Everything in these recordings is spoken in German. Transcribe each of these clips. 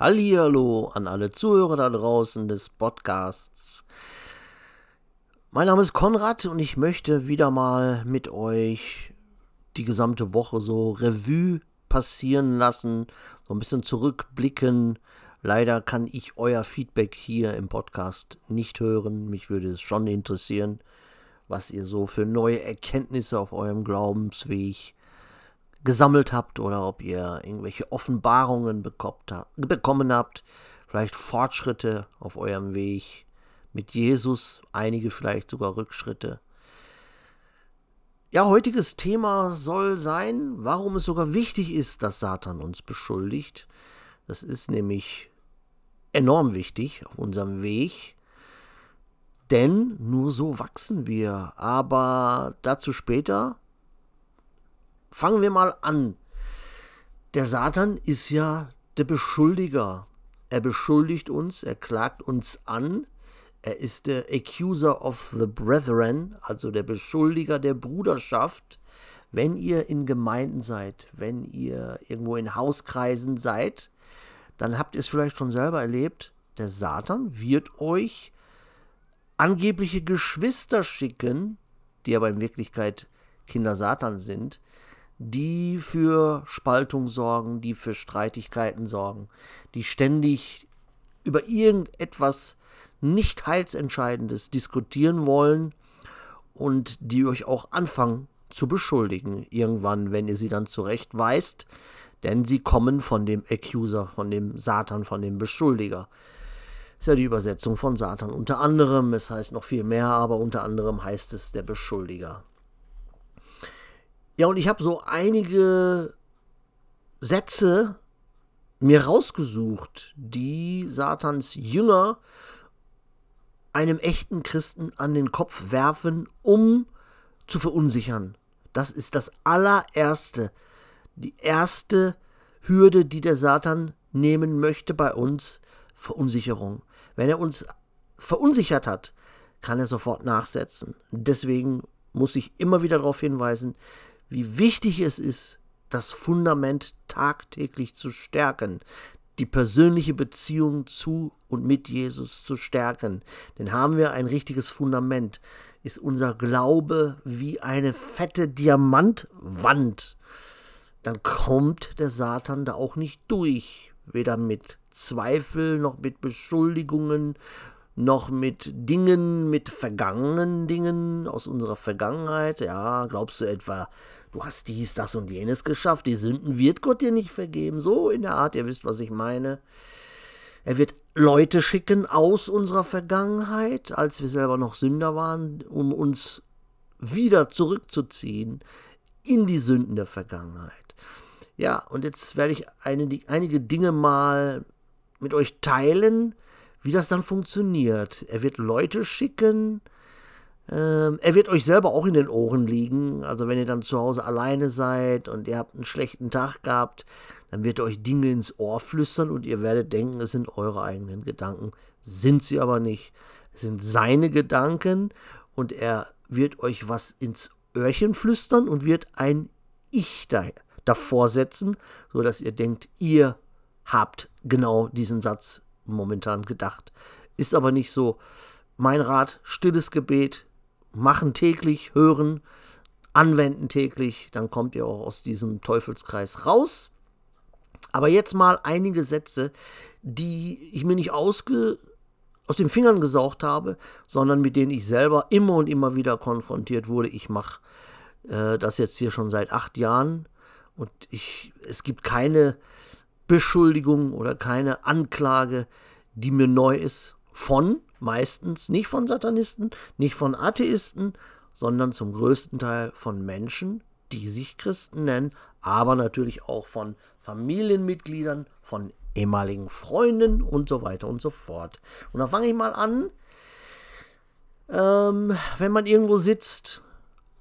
Hallihallo an alle Zuhörer da draußen des Podcasts. Mein Name ist Konrad und ich möchte wieder mal mit euch die gesamte Woche so Revue passieren lassen, so ein bisschen zurückblicken. Leider kann ich euer Feedback hier im Podcast nicht hören. Mich würde es schon interessieren, was ihr so für neue Erkenntnisse auf eurem Glaubensweg gesammelt habt oder ob ihr irgendwelche Offenbarungen bekommen habt, vielleicht Fortschritte auf eurem Weg mit Jesus, einige vielleicht sogar Rückschritte. Ja, heutiges Thema soll sein, warum es sogar wichtig ist, dass Satan uns beschuldigt. Das ist nämlich enorm wichtig auf unserem Weg, denn nur so wachsen wir. Aber dazu später. Fangen wir mal an. Der Satan ist ja der Beschuldiger. Er beschuldigt uns, er klagt uns an. Er ist der Accuser of the Brethren, also der Beschuldiger der Bruderschaft. Wenn ihr in Gemeinden seid, wenn ihr irgendwo in Hauskreisen seid, dann habt ihr es vielleicht schon selber erlebt. Der Satan wird euch angebliche Geschwister schicken, die aber in Wirklichkeit Kinder Satan sind, die für Spaltung sorgen, die für Streitigkeiten sorgen, die ständig über irgendetwas nicht heilsentscheidendes diskutieren wollen und die euch auch anfangen zu beschuldigen, irgendwann, wenn ihr sie dann zurechtweist, denn sie kommen von dem Accuser, von dem Satan, von dem Beschuldiger. Ist ja die Übersetzung von Satan unter anderem, es heißt noch viel mehr, aber unter anderem heißt es der Beschuldiger. Ja, und ich habe so einige Sätze mir rausgesucht, die Satans Jünger einem echten Christen an den Kopf werfen, um zu verunsichern. Das ist das allererste, die erste Hürde, die der Satan nehmen möchte bei uns, Verunsicherung. Wenn er uns verunsichert hat, kann er sofort nachsetzen. Deswegen muss ich immer wieder darauf hinweisen, wie wichtig es ist, das Fundament tagtäglich zu stärken, die persönliche Beziehung zu und mit Jesus zu stärken. Denn haben wir ein richtiges Fundament, ist unser Glaube wie eine fette Diamantwand. Dann kommt der Satan da auch nicht durch, weder mit Zweifel noch mit Beschuldigungen noch mit Dingen, mit vergangenen Dingen aus unserer Vergangenheit. Ja, glaubst du etwa, du hast dies, das und jenes geschafft, die Sünden wird Gott dir nicht vergeben. So in der Art, ihr wisst, was ich meine. Er wird Leute schicken aus unserer Vergangenheit, als wir selber noch Sünder waren, um uns wieder zurückzuziehen in die Sünden der Vergangenheit. Ja, und jetzt werde ich einige Dinge mal mit euch teilen, wie das dann funktioniert. Er wird Leute schicken, ähm, er wird euch selber auch in den Ohren liegen. Also wenn ihr dann zu Hause alleine seid und ihr habt einen schlechten Tag gehabt, dann wird er euch Dinge ins Ohr flüstern und ihr werdet denken, es sind eure eigenen Gedanken. Sind sie aber nicht. Es sind seine Gedanken und er wird euch was ins Öhrchen flüstern und wird ein Ich da, davor setzen, sodass ihr denkt, ihr habt genau diesen Satz momentan gedacht. Ist aber nicht so. Mein Rat, stilles Gebet, machen täglich, hören, anwenden täglich, dann kommt ihr auch aus diesem Teufelskreis raus. Aber jetzt mal einige Sätze, die ich mir nicht ausge aus den Fingern gesaugt habe, sondern mit denen ich selber immer und immer wieder konfrontiert wurde. Ich mache äh, das jetzt hier schon seit acht Jahren und ich, es gibt keine Beschuldigung oder keine Anklage, die mir neu ist, von meistens nicht von Satanisten, nicht von Atheisten, sondern zum größten Teil von Menschen, die sich Christen nennen, aber natürlich auch von Familienmitgliedern, von ehemaligen Freunden und so weiter und so fort. Und da fange ich mal an, ähm, wenn man irgendwo sitzt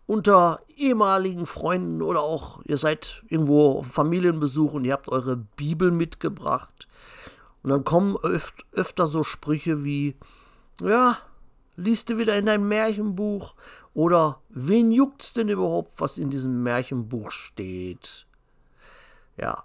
unter ehemaligen Freunden oder auch ihr seid irgendwo auf Familienbesuch und ihr habt eure Bibel mitgebracht. Und dann kommen öf öfter so Sprüche wie, ja, liest du wieder in dein Märchenbuch oder wen juckt's denn überhaupt, was in diesem Märchenbuch steht? Ja.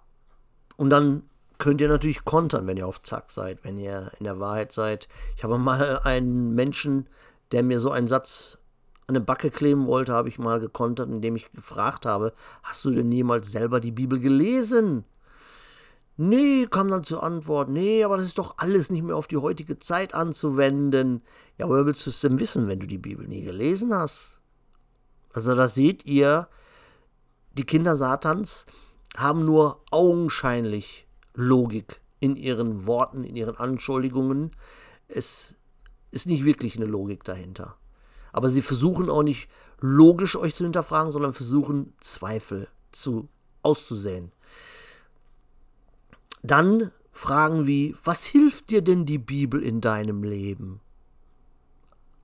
Und dann könnt ihr natürlich kontern, wenn ihr auf Zack seid, wenn ihr in der Wahrheit seid. Ich habe mal einen Menschen, der mir so einen Satz an eine Backe kleben wollte, habe ich mal gekontert, indem ich gefragt habe, hast du denn jemals selber die Bibel gelesen? Nee, kam dann zur Antwort, nee, aber das ist doch alles nicht mehr auf die heutige Zeit anzuwenden. Ja, woher willst du es denn wissen, wenn du die Bibel nie gelesen hast? Also da seht ihr, die Kinder Satans haben nur augenscheinlich Logik in ihren Worten, in ihren Anschuldigungen. Es ist nicht wirklich eine Logik dahinter. Aber sie versuchen auch nicht logisch euch zu hinterfragen, sondern versuchen Zweifel zu auszusäen. Dann Fragen wie, was hilft dir denn die Bibel in deinem Leben?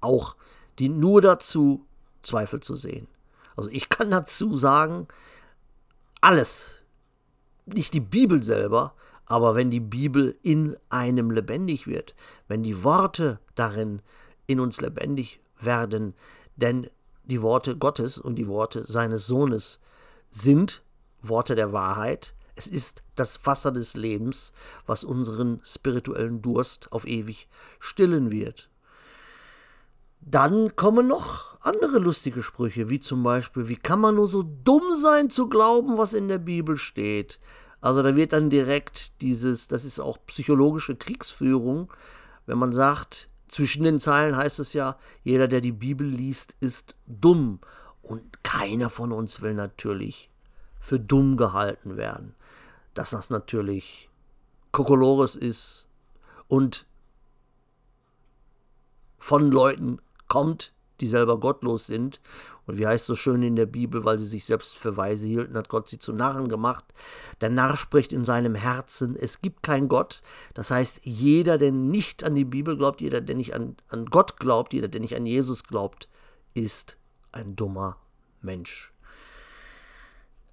Auch die nur dazu, Zweifel zu sehen. Also ich kann dazu sagen, alles. Nicht die Bibel selber, aber wenn die Bibel in einem lebendig wird, wenn die Worte darin in uns lebendig werden, denn die Worte Gottes und die Worte seines Sohnes sind Worte der Wahrheit, es ist das Wasser des Lebens, was unseren spirituellen Durst auf ewig stillen wird. Dann kommen noch andere lustige Sprüche, wie zum Beispiel, wie kann man nur so dumm sein zu glauben, was in der Bibel steht? Also da wird dann direkt dieses, das ist auch psychologische Kriegsführung, wenn man sagt, zwischen den Zeilen heißt es ja, jeder, der die Bibel liest, ist dumm. Und keiner von uns will natürlich für dumm gehalten werden dass das natürlich Kokolores ist und von Leuten kommt, die selber gottlos sind. Und wie heißt es so schön in der Bibel, weil sie sich selbst für weise hielten, hat Gott sie zu Narren gemacht. Der Narr spricht in seinem Herzen, es gibt keinen Gott. Das heißt, jeder, der nicht an die Bibel glaubt, jeder, der nicht an, an Gott glaubt, jeder, der nicht an Jesus glaubt, ist ein dummer Mensch.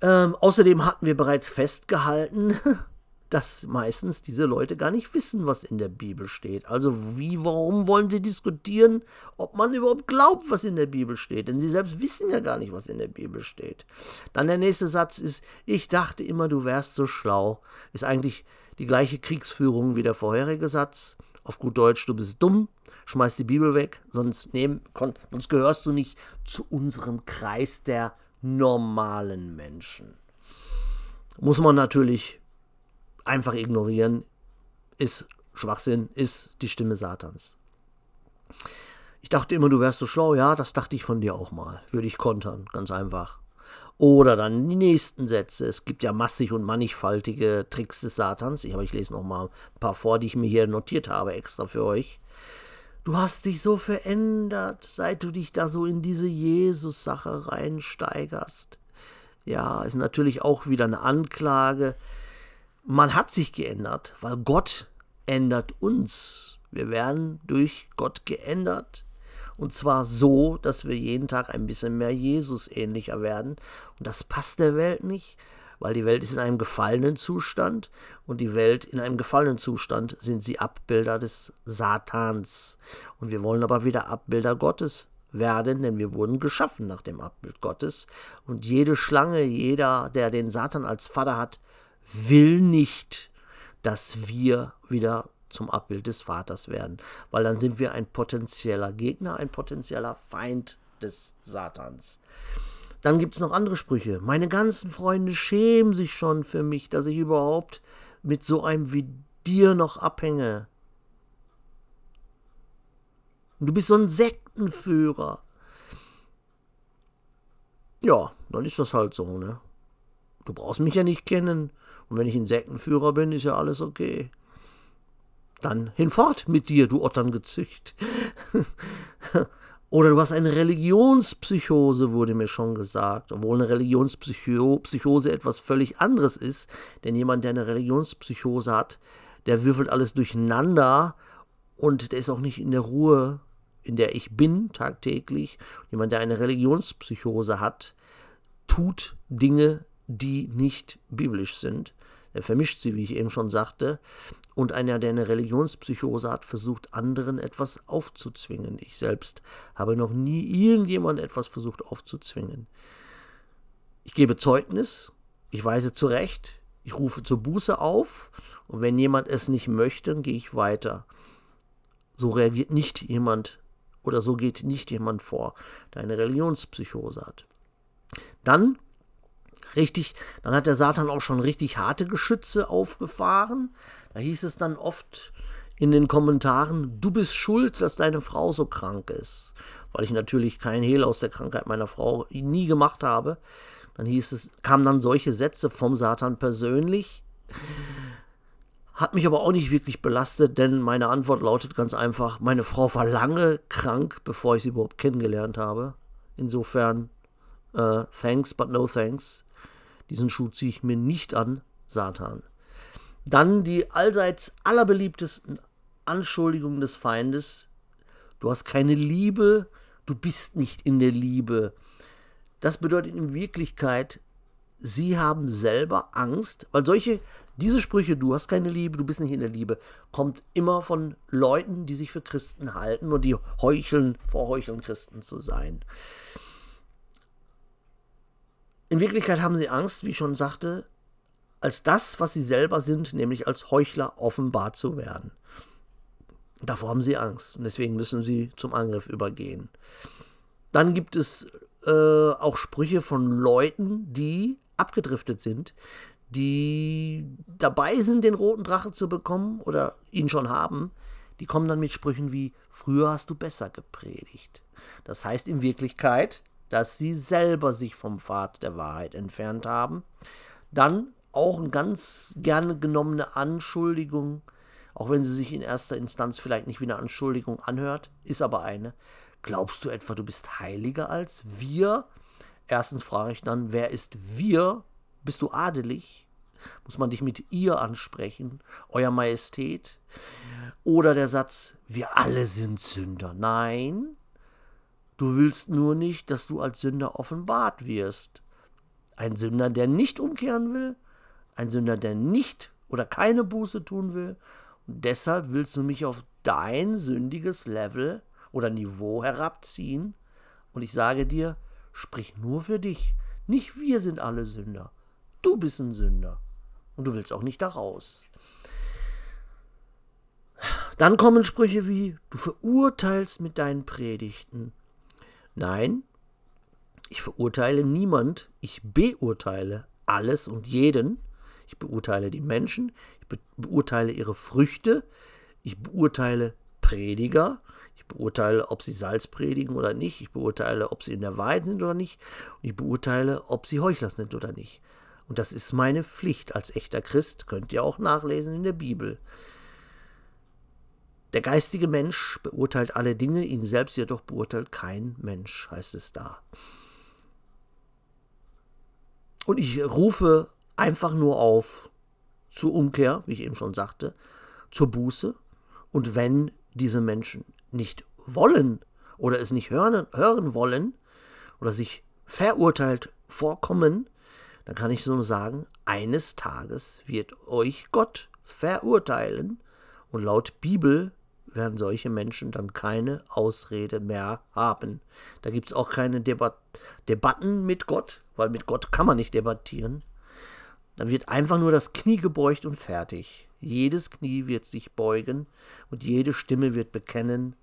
Ähm, außerdem hatten wir bereits festgehalten, dass meistens diese Leute gar nicht wissen, was in der Bibel steht. Also wie, warum wollen sie diskutieren, ob man überhaupt glaubt, was in der Bibel steht? Denn sie selbst wissen ja gar nicht, was in der Bibel steht. Dann der nächste Satz ist, ich dachte immer, du wärst so schlau. Ist eigentlich die gleiche Kriegsführung wie der vorherige Satz. Auf gut Deutsch, du bist dumm, schmeiß die Bibel weg, sonst, nehm, sonst gehörst du nicht zu unserem Kreis der normalen Menschen. Muss man natürlich einfach ignorieren, ist Schwachsinn, ist die Stimme Satans. Ich dachte immer, du wärst so schlau, ja, das dachte ich von dir auch mal. Würde ich kontern, ganz einfach. Oder dann die nächsten Sätze. Es gibt ja massig und mannigfaltige Tricks des Satans. Ich, aber ich lese noch mal ein paar vor, die ich mir hier notiert habe, extra für euch. Du hast dich so verändert, seit du dich da so in diese Jesus-Sache reinsteigerst. Ja, ist natürlich auch wieder eine Anklage. Man hat sich geändert, weil Gott ändert uns. Wir werden durch Gott geändert. Und zwar so, dass wir jeden Tag ein bisschen mehr Jesus ähnlicher werden. Und das passt der Welt nicht weil die Welt ist in einem gefallenen Zustand und die Welt in einem gefallenen Zustand sind sie Abbilder des Satans. Und wir wollen aber wieder Abbilder Gottes werden, denn wir wurden geschaffen nach dem Abbild Gottes. Und jede Schlange, jeder, der den Satan als Vater hat, will nicht, dass wir wieder zum Abbild des Vaters werden, weil dann sind wir ein potenzieller Gegner, ein potenzieller Feind des Satans. Dann gibt es noch andere Sprüche. Meine ganzen Freunde schämen sich schon für mich, dass ich überhaupt mit so einem wie dir noch abhänge. Und du bist so ein Sektenführer. Ja, dann ist das halt so, ne? Du brauchst mich ja nicht kennen. Und wenn ich ein Sektenführer bin, ist ja alles okay. Dann hinfort mit dir, du Otterngezücht. Oder du hast eine Religionspsychose, wurde mir schon gesagt, obwohl eine Religionspsychose etwas völlig anderes ist. Denn jemand, der eine Religionspsychose hat, der würfelt alles durcheinander und der ist auch nicht in der Ruhe, in der ich bin tagtäglich. Jemand, der eine Religionspsychose hat, tut Dinge, die nicht biblisch sind. Er vermischt sie, wie ich eben schon sagte. Und einer, der eine Religionspsychose hat, versucht anderen etwas aufzuzwingen. Ich selbst habe noch nie irgendjemand etwas versucht aufzuzwingen. Ich gebe Zeugnis, ich weise zurecht, Ich rufe zur Buße auf und wenn jemand es nicht möchte, dann gehe ich weiter. So reagiert nicht jemand oder so geht nicht jemand vor, der eine Religionspsychose hat. Dann richtig, dann hat der Satan auch schon richtig harte Geschütze aufgefahren. Da hieß es dann oft in den Kommentaren, du bist schuld, dass deine Frau so krank ist. Weil ich natürlich kein Hehl aus der Krankheit meiner Frau nie gemacht habe. Dann hieß es, kamen dann solche Sätze vom Satan persönlich. Hat mich aber auch nicht wirklich belastet, denn meine Antwort lautet ganz einfach, meine Frau war lange krank, bevor ich sie überhaupt kennengelernt habe. Insofern, äh, thanks, but no thanks. Diesen Schuh ziehe ich mir nicht an, Satan. Dann die allseits allerbeliebtesten Anschuldigungen des Feindes. Du hast keine Liebe, du bist nicht in der Liebe. Das bedeutet in Wirklichkeit, sie haben selber Angst, weil solche, diese Sprüche, du hast keine Liebe, du bist nicht in der Liebe, kommt immer von Leuten, die sich für Christen halten und die heucheln, vorheucheln, Christen zu sein. In Wirklichkeit haben sie Angst, wie ich schon sagte, als das, was sie selber sind, nämlich als Heuchler offenbart zu werden. Davor haben sie Angst und deswegen müssen sie zum Angriff übergehen. Dann gibt es äh, auch Sprüche von Leuten, die abgedriftet sind, die dabei sind, den roten Drache zu bekommen oder ihn schon haben. Die kommen dann mit Sprüchen wie, früher hast du besser gepredigt. Das heißt in Wirklichkeit, dass sie selber sich vom Pfad der Wahrheit entfernt haben. Dann auch eine ganz gerne genommene Anschuldigung, auch wenn sie sich in erster Instanz vielleicht nicht wie eine Anschuldigung anhört, ist aber eine. Glaubst du etwa, du bist heiliger als wir? Erstens frage ich dann, wer ist wir? Bist du adelig? Muss man dich mit ihr ansprechen? Euer Majestät? Oder der Satz, wir alle sind Sünder. Nein, Du willst nur nicht, dass du als Sünder offenbart wirst. Ein Sünder, der nicht umkehren will, ein Sünder, der nicht oder keine Buße tun will. Und deshalb willst du mich auf dein sündiges Level oder Niveau herabziehen. Und ich sage dir, sprich nur für dich. Nicht wir sind alle Sünder. Du bist ein Sünder. Und du willst auch nicht da raus. Dann kommen Sprüche wie, du verurteilst mit deinen Predigten. Nein, ich verurteile niemand, ich beurteile alles und jeden. Ich beurteile die Menschen, ich be beurteile ihre Früchte, ich beurteile Prediger, ich beurteile, ob sie Salz predigen oder nicht, ich beurteile, ob sie in der Wahrheit sind oder nicht, und ich beurteile, ob sie Heuchler sind oder nicht. Und das ist meine Pflicht. Als echter Christ, könnt ihr auch nachlesen in der Bibel. Der geistige Mensch beurteilt alle Dinge, ihn selbst jedoch beurteilt kein Mensch, heißt es da. Und ich rufe einfach nur auf zur Umkehr, wie ich eben schon sagte, zur Buße. Und wenn diese Menschen nicht wollen oder es nicht hören, hören wollen oder sich verurteilt vorkommen, dann kann ich so sagen, eines Tages wird euch Gott verurteilen und laut Bibel werden solche Menschen dann keine Ausrede mehr haben. Da gibt es auch keine Debat Debatten mit Gott, weil mit Gott kann man nicht debattieren. Dann wird einfach nur das Knie gebeugt und fertig. Jedes Knie wird sich beugen und jede Stimme wird bekennen,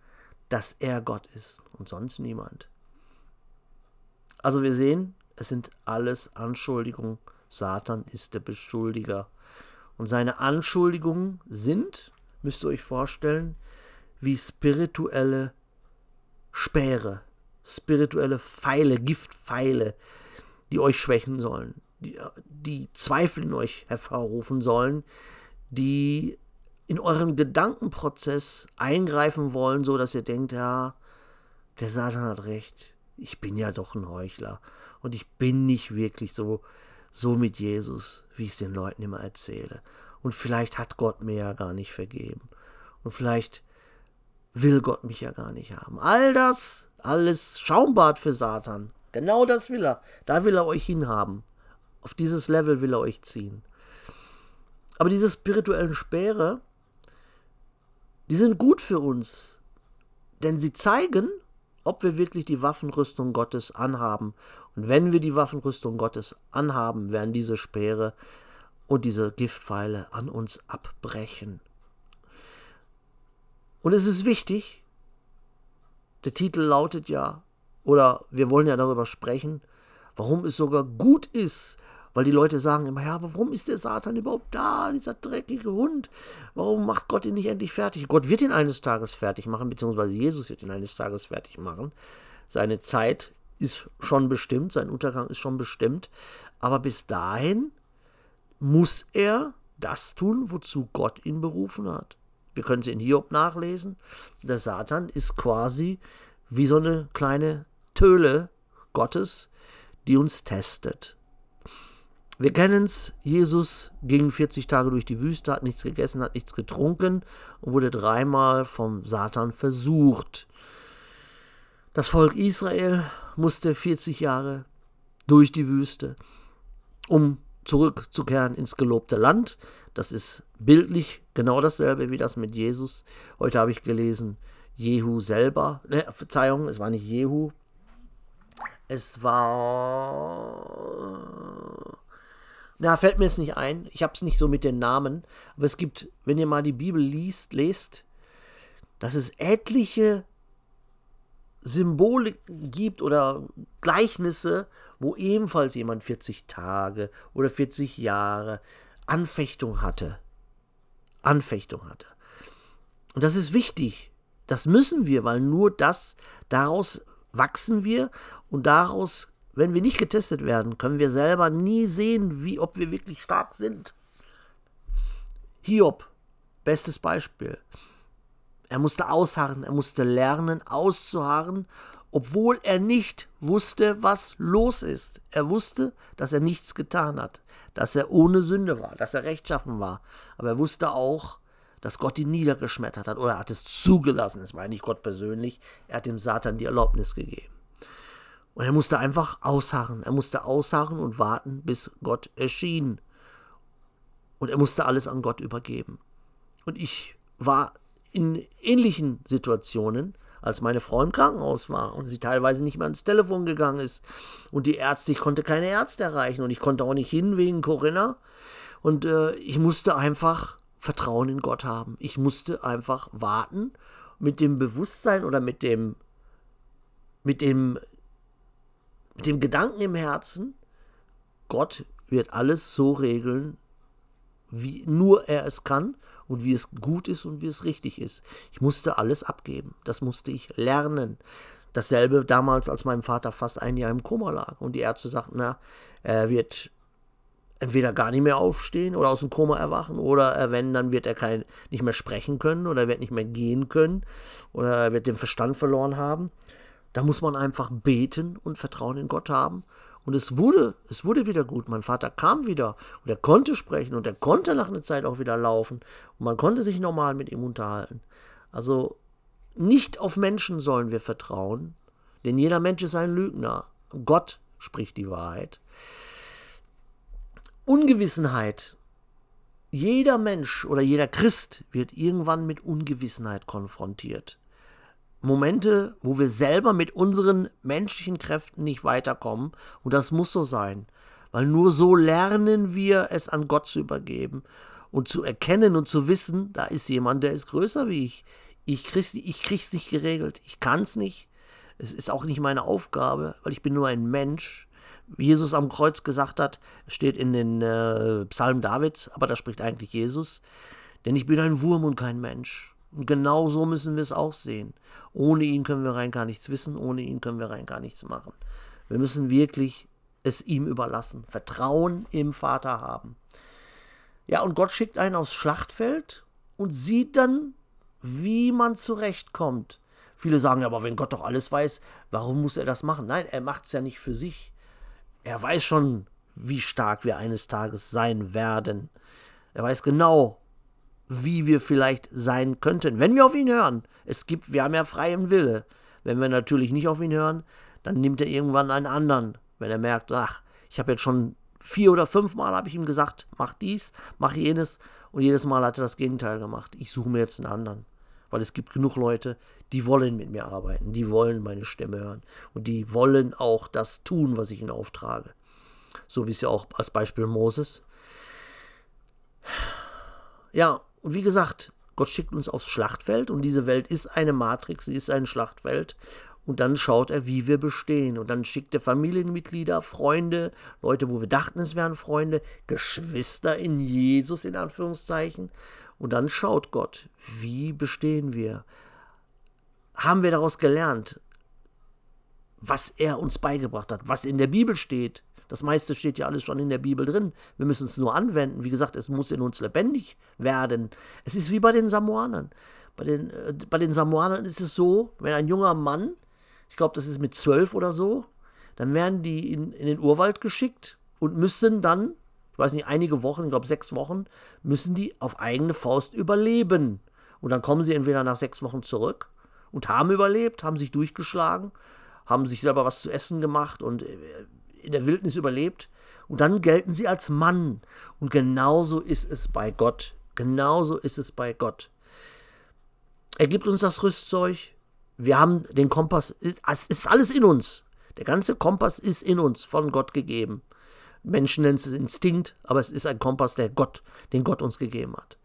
dass er Gott ist und sonst niemand. Also wir sehen, es sind alles Anschuldigungen. Satan ist der Beschuldiger. Und seine Anschuldigungen sind, müsst ihr euch vorstellen, wie spirituelle Speere, spirituelle Pfeile, Giftpfeile, die euch schwächen sollen, die, die Zweifel in euch hervorrufen sollen, die in euren Gedankenprozess eingreifen wollen, so dass ihr denkt, ja, der Satan hat recht, ich bin ja doch ein Heuchler und ich bin nicht wirklich so so mit Jesus, wie ich es den Leuten immer erzähle. Und vielleicht hat Gott mir ja gar nicht vergeben. Und vielleicht will Gott mich ja gar nicht haben. All das, alles Schaumbad für Satan. Genau das will er. Da will er euch hinhaben. Auf dieses Level will er euch ziehen. Aber diese spirituellen Speere, die sind gut für uns. Denn sie zeigen, ob wir wirklich die Waffenrüstung Gottes anhaben. Und wenn wir die Waffenrüstung Gottes anhaben, werden diese Speere und diese Giftpfeile an uns abbrechen. Und es ist wichtig, der Titel lautet ja, oder wir wollen ja darüber sprechen, warum es sogar gut ist, weil die Leute sagen immer, ja, warum ist der Satan überhaupt da, dieser dreckige Hund? Warum macht Gott ihn nicht endlich fertig? Gott wird ihn eines Tages fertig machen, beziehungsweise Jesus wird ihn eines Tages fertig machen. Seine Zeit ist schon bestimmt, sein Untergang ist schon bestimmt, aber bis dahin muss er das tun, wozu Gott ihn berufen hat. Wir können es in Hiob nachlesen. Der Satan ist quasi wie so eine kleine Töle Gottes, die uns testet. Wir kennen es, Jesus ging 40 Tage durch die Wüste, hat nichts gegessen, hat nichts getrunken und wurde dreimal vom Satan versucht. Das Volk Israel musste 40 Jahre durch die Wüste, um zurückzukehren ins gelobte Land. Das ist bildlich genau dasselbe wie das mit Jesus. Heute habe ich gelesen, Jehu selber, ne, Verzeihung, es war nicht Jehu, es war na, fällt mir jetzt nicht ein. Ich habe es nicht so mit den Namen. Aber es gibt, wenn ihr mal die Bibel liest, lest, dass es etliche Symbole gibt oder Gleichnisse, wo ebenfalls jemand 40 Tage oder 40 Jahre Anfechtung hatte. Anfechtung hatte. Und das ist wichtig. Das müssen wir, weil nur das, daraus wachsen wir und daraus wenn wir nicht getestet werden, können wir selber nie sehen, wie, ob wir wirklich stark sind. Hiob, bestes Beispiel. Er musste ausharren, er musste lernen, auszuharren, obwohl er nicht wusste, was los ist. Er wusste, dass er nichts getan hat, dass er ohne Sünde war, dass er rechtschaffen war. Aber er wusste auch, dass Gott ihn niedergeschmettert hat oder er hat es zugelassen. Es war nicht Gott persönlich, er hat dem Satan die Erlaubnis gegeben. Und er musste einfach ausharren. Er musste ausharren und warten, bis Gott erschien. Und er musste alles an Gott übergeben. Und ich war in ähnlichen Situationen, als meine Frau im Krankenhaus war und sie teilweise nicht mehr ans Telefon gegangen ist. Und die Ärzte, ich konnte keine Ärzte erreichen und ich konnte auch nicht hin wegen Corinna. Und äh, ich musste einfach Vertrauen in Gott haben. Ich musste einfach warten mit dem Bewusstsein oder mit dem, mit dem mit dem Gedanken im Herzen, Gott wird alles so regeln, wie nur er es kann und wie es gut ist und wie es richtig ist. Ich musste alles abgeben. Das musste ich lernen. Dasselbe damals, als mein Vater fast ein Jahr im Koma lag und die Ärzte sagten, na, er wird entweder gar nicht mehr aufstehen oder aus dem Koma erwachen oder wenn, dann wird er kein, nicht mehr sprechen können oder er wird nicht mehr gehen können oder er wird den Verstand verloren haben. Da muss man einfach beten und Vertrauen in Gott haben. Und es wurde, es wurde wieder gut. Mein Vater kam wieder und er konnte sprechen und er konnte nach einer Zeit auch wieder laufen und man konnte sich normal mit ihm unterhalten. Also nicht auf Menschen sollen wir vertrauen, denn jeder Mensch ist ein Lügner. Gott spricht die Wahrheit. Ungewissenheit. Jeder Mensch oder jeder Christ wird irgendwann mit Ungewissenheit konfrontiert. Momente, wo wir selber mit unseren menschlichen Kräften nicht weiterkommen. Und das muss so sein. Weil nur so lernen wir es an Gott zu übergeben und zu erkennen und zu wissen, da ist jemand, der ist größer wie ich. Ich krieg's, ich krieg's nicht geregelt. Ich kann's nicht. Es ist auch nicht meine Aufgabe, weil ich bin nur ein Mensch. Wie Jesus am Kreuz gesagt hat, steht in den äh, Psalm Davids, aber da spricht eigentlich Jesus. Denn ich bin ein Wurm und kein Mensch. Und genau so müssen wir es auch sehen. Ohne ihn können wir rein gar nichts wissen, ohne ihn können wir rein gar nichts machen. Wir müssen wirklich es ihm überlassen, Vertrauen im Vater haben. Ja, und Gott schickt einen aufs Schlachtfeld und sieht dann, wie man zurechtkommt. Viele sagen, aber wenn Gott doch alles weiß, warum muss er das machen? Nein, er macht es ja nicht für sich. Er weiß schon, wie stark wir eines Tages sein werden. Er weiß genau, wie wir vielleicht sein könnten, wenn wir auf ihn hören. Es gibt, wir haben ja freien Wille. Wenn wir natürlich nicht auf ihn hören, dann nimmt er irgendwann einen anderen, wenn er merkt, ach, ich habe jetzt schon vier oder fünf Mal habe ich ihm gesagt, mach dies, mach jenes und jedes Mal hat er das Gegenteil gemacht. Ich suche mir jetzt einen anderen, weil es gibt genug Leute, die wollen mit mir arbeiten, die wollen meine Stimme hören und die wollen auch das tun, was ich ihnen auftrage. So wie es ja auch als Beispiel Moses Ja, und wie gesagt, Gott schickt uns aufs Schlachtfeld und diese Welt ist eine Matrix, sie ist ein Schlachtfeld. Und dann schaut er, wie wir bestehen. Und dann schickt er Familienmitglieder, Freunde, Leute, wo wir dachten, es wären Freunde, Geschwister in Jesus in Anführungszeichen. Und dann schaut Gott, wie bestehen wir? Haben wir daraus gelernt, was er uns beigebracht hat, was in der Bibel steht? Das meiste steht ja alles schon in der Bibel drin. Wir müssen es nur anwenden. Wie gesagt, es muss in uns lebendig werden. Es ist wie bei den Samoanern. Bei den, äh, bei den Samoanern ist es so, wenn ein junger Mann, ich glaube, das ist mit zwölf oder so, dann werden die in, in den Urwald geschickt und müssen dann, ich weiß nicht, einige Wochen, ich glaube sechs Wochen, müssen die auf eigene Faust überleben. Und dann kommen sie entweder nach sechs Wochen zurück und haben überlebt, haben sich durchgeschlagen, haben sich selber was zu essen gemacht und äh, in der Wildnis überlebt und dann gelten sie als Mann. Und genauso ist es bei Gott. Genauso ist es bei Gott. Er gibt uns das Rüstzeug. Wir haben den Kompass. Es ist alles in uns. Der ganze Kompass ist in uns von Gott gegeben. Menschen nennen es Instinkt, aber es ist ein Kompass, der Gott, den Gott uns gegeben hat.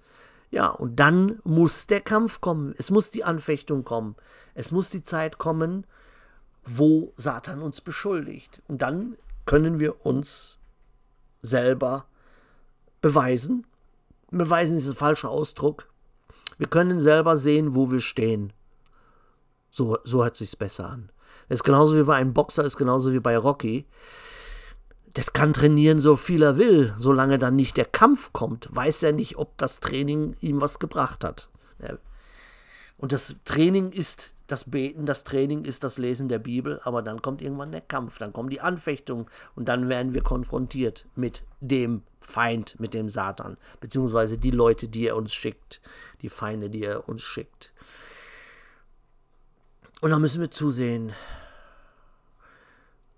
Ja, und dann muss der Kampf kommen. Es muss die Anfechtung kommen. Es muss die Zeit kommen, wo Satan uns beschuldigt. Und dann können wir uns selber beweisen. Beweisen ist ein falscher Ausdruck. Wir können selber sehen, wo wir stehen. So, so hört sich's besser an. Das ist genauso wie bei einem Boxer, ist genauso wie bei Rocky. Das kann trainieren, so viel er will. Solange dann nicht der Kampf kommt, weiß er nicht, ob das Training ihm was gebracht hat. Und das Training ist das Beten, das Training ist das Lesen der Bibel, aber dann kommt irgendwann der Kampf, dann kommen die Anfechtungen und dann werden wir konfrontiert mit dem Feind, mit dem Satan, beziehungsweise die Leute, die er uns schickt, die Feinde, die er uns schickt. Und da müssen wir zusehen.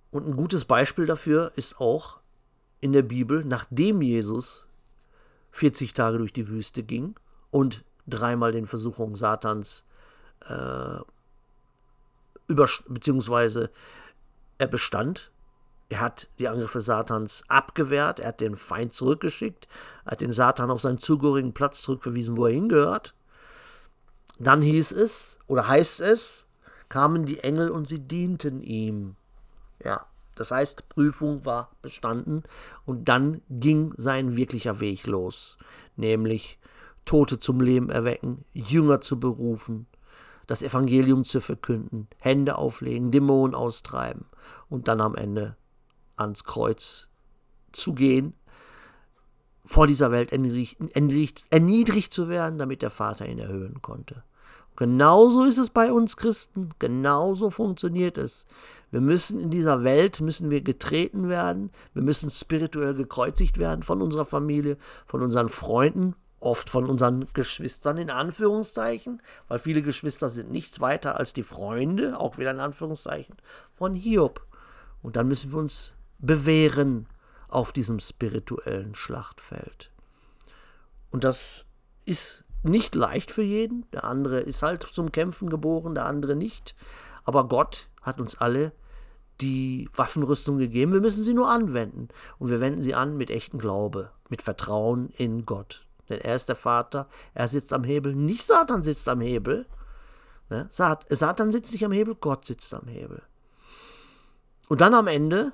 Und ein gutes Beispiel dafür ist auch in der Bibel, nachdem Jesus 40 Tage durch die Wüste ging und dreimal den Versuchungen Satans äh, über, beziehungsweise er bestand. Er hat die Angriffe Satans abgewehrt, er hat den Feind zurückgeschickt, er hat den Satan auf seinen zugehörigen Platz zurückverwiesen, wo er hingehört. Dann hieß es, oder heißt es, kamen die Engel und sie dienten ihm. Ja, das heißt, Prüfung war bestanden und dann ging sein wirklicher Weg los, nämlich Tote zum Leben erwecken, Jünger zu berufen, das Evangelium zu verkünden, Hände auflegen, Dämonen austreiben und dann am Ende ans Kreuz zu gehen, vor dieser Welt erniedrigt, erniedrigt, erniedrigt zu werden, damit der Vater ihn erhöhen konnte. Genauso ist es bei uns Christen, genauso funktioniert es. Wir müssen in dieser Welt, müssen wir getreten werden, wir müssen spirituell gekreuzigt werden von unserer Familie, von unseren Freunden, oft von unseren Geschwistern in Anführungszeichen, weil viele Geschwister sind nichts weiter als die Freunde, auch wieder in Anführungszeichen, von Hiob. Und dann müssen wir uns bewähren auf diesem spirituellen Schlachtfeld. Und das ist nicht leicht für jeden. Der andere ist halt zum Kämpfen geboren, der andere nicht. Aber Gott hat uns alle die Waffenrüstung gegeben. Wir müssen sie nur anwenden. Und wir wenden sie an mit echtem Glaube, mit Vertrauen in Gott. Denn er ist der Vater, er sitzt am Hebel, nicht Satan sitzt am Hebel. Ne? Satan sitzt nicht am Hebel, Gott sitzt am Hebel. Und dann am Ende,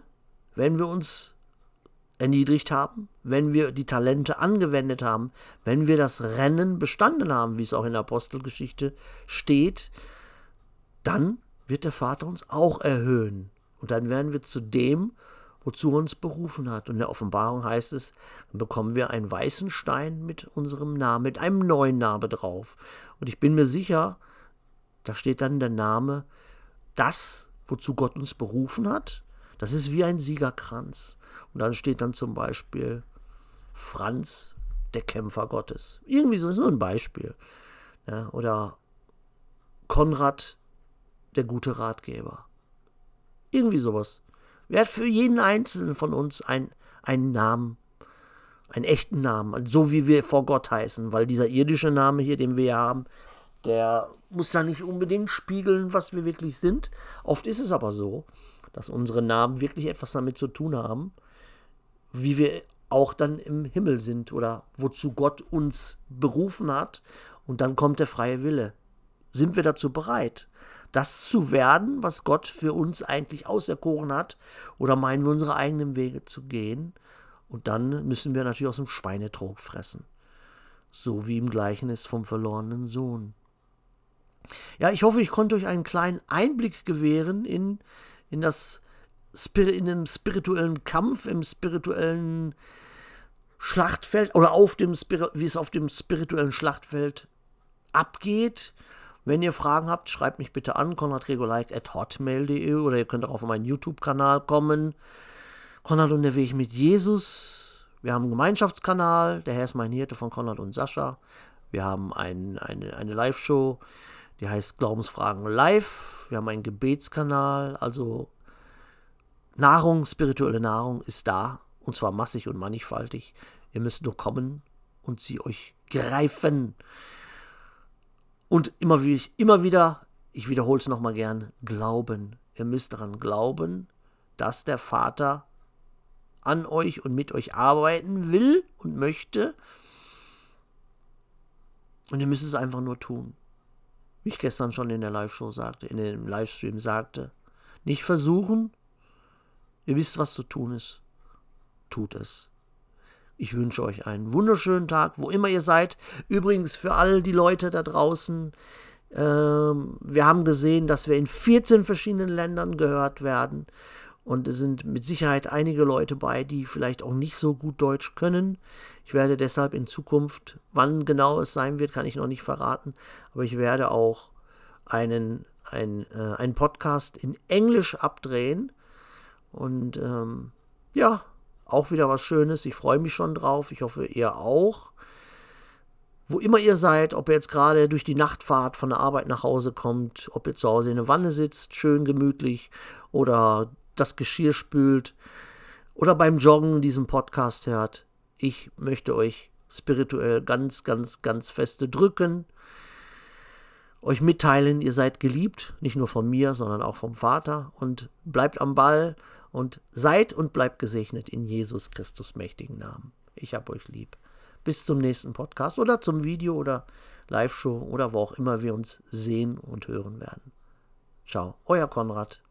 wenn wir uns erniedrigt haben, wenn wir die Talente angewendet haben, wenn wir das Rennen bestanden haben, wie es auch in der Apostelgeschichte steht, dann wird der Vater uns auch erhöhen. Und dann werden wir zu dem wozu uns berufen hat. Und in der Offenbarung heißt es, dann bekommen wir einen weißen Stein mit unserem Namen, mit einem neuen Namen drauf. Und ich bin mir sicher, da steht dann der Name, das, wozu Gott uns berufen hat, das ist wie ein Siegerkranz. Und dann steht dann zum Beispiel Franz, der Kämpfer Gottes. Irgendwie so, ist nur ein Beispiel. Ja, oder Konrad, der gute Ratgeber. Irgendwie sowas. Wer hat für jeden Einzelnen von uns ein, einen Namen, einen echten Namen, so wie wir vor Gott heißen, weil dieser irdische Name hier, den wir hier haben, der muss ja nicht unbedingt spiegeln, was wir wirklich sind. Oft ist es aber so, dass unsere Namen wirklich etwas damit zu tun haben, wie wir auch dann im Himmel sind oder wozu Gott uns berufen hat. Und dann kommt der freie Wille. Sind wir dazu bereit, das zu werden, was Gott für uns eigentlich auserkoren hat? Oder meinen wir unsere eigenen Wege zu gehen? Und dann müssen wir natürlich aus dem Schweinetrog fressen. So wie im Gleichnis vom verlorenen Sohn. Ja, ich hoffe, ich konnte euch einen kleinen Einblick gewähren in, in das in dem spirituellen Kampf, im spirituellen Schlachtfeld oder auf dem wie es auf dem spirituellen Schlachtfeld abgeht. Wenn ihr Fragen habt, schreibt mich bitte an, konradregolike.hotmail.de oder ihr könnt auch auf meinen YouTube-Kanal kommen. Konrad und der Weg mit Jesus. Wir haben einen Gemeinschaftskanal, der Herr ist mein Hirte von Konrad und Sascha. Wir haben ein, eine, eine Live-Show, die heißt Glaubensfragen Live. Wir haben einen Gebetskanal, also Nahrung, spirituelle Nahrung ist da und zwar massig und mannigfaltig. Ihr müsst nur kommen und sie euch greifen. Und immer, wie ich, immer wieder, ich wiederhole es nochmal gern, glauben. Ihr müsst daran glauben, dass der Vater an euch und mit euch arbeiten will und möchte. Und ihr müsst es einfach nur tun. Wie ich gestern schon in der Live-Show sagte, in dem Livestream sagte. Nicht versuchen, Ihr wisst, was zu tun ist. Tut es. Ich wünsche euch einen wunderschönen Tag, wo immer ihr seid. Übrigens für all die Leute da draußen, ähm, wir haben gesehen, dass wir in 14 verschiedenen Ländern gehört werden. Und es sind mit Sicherheit einige Leute bei, die vielleicht auch nicht so gut Deutsch können. Ich werde deshalb in Zukunft, wann genau es sein wird, kann ich noch nicht verraten. Aber ich werde auch einen, ein, äh, einen Podcast in Englisch abdrehen und ähm, ja, auch wieder was Schönes. Ich freue mich schon drauf. Ich hoffe, ihr auch. Wo immer ihr seid, ob ihr jetzt gerade durch die Nachtfahrt von der Arbeit nach Hause kommt, ob ihr zu Hause in der Wanne sitzt, schön gemütlich, oder das Geschirr spült, oder beim Joggen diesen Podcast hört, ich möchte euch spirituell ganz, ganz, ganz feste drücken, euch mitteilen, ihr seid geliebt, nicht nur von mir, sondern auch vom Vater, und bleibt am Ball und seid und bleibt gesegnet in Jesus Christus mächtigen Namen. Ich hab euch lieb. Bis zum nächsten Podcast oder zum Video oder Live-Show oder wo auch immer wir uns sehen und hören werden. Ciao, euer Konrad.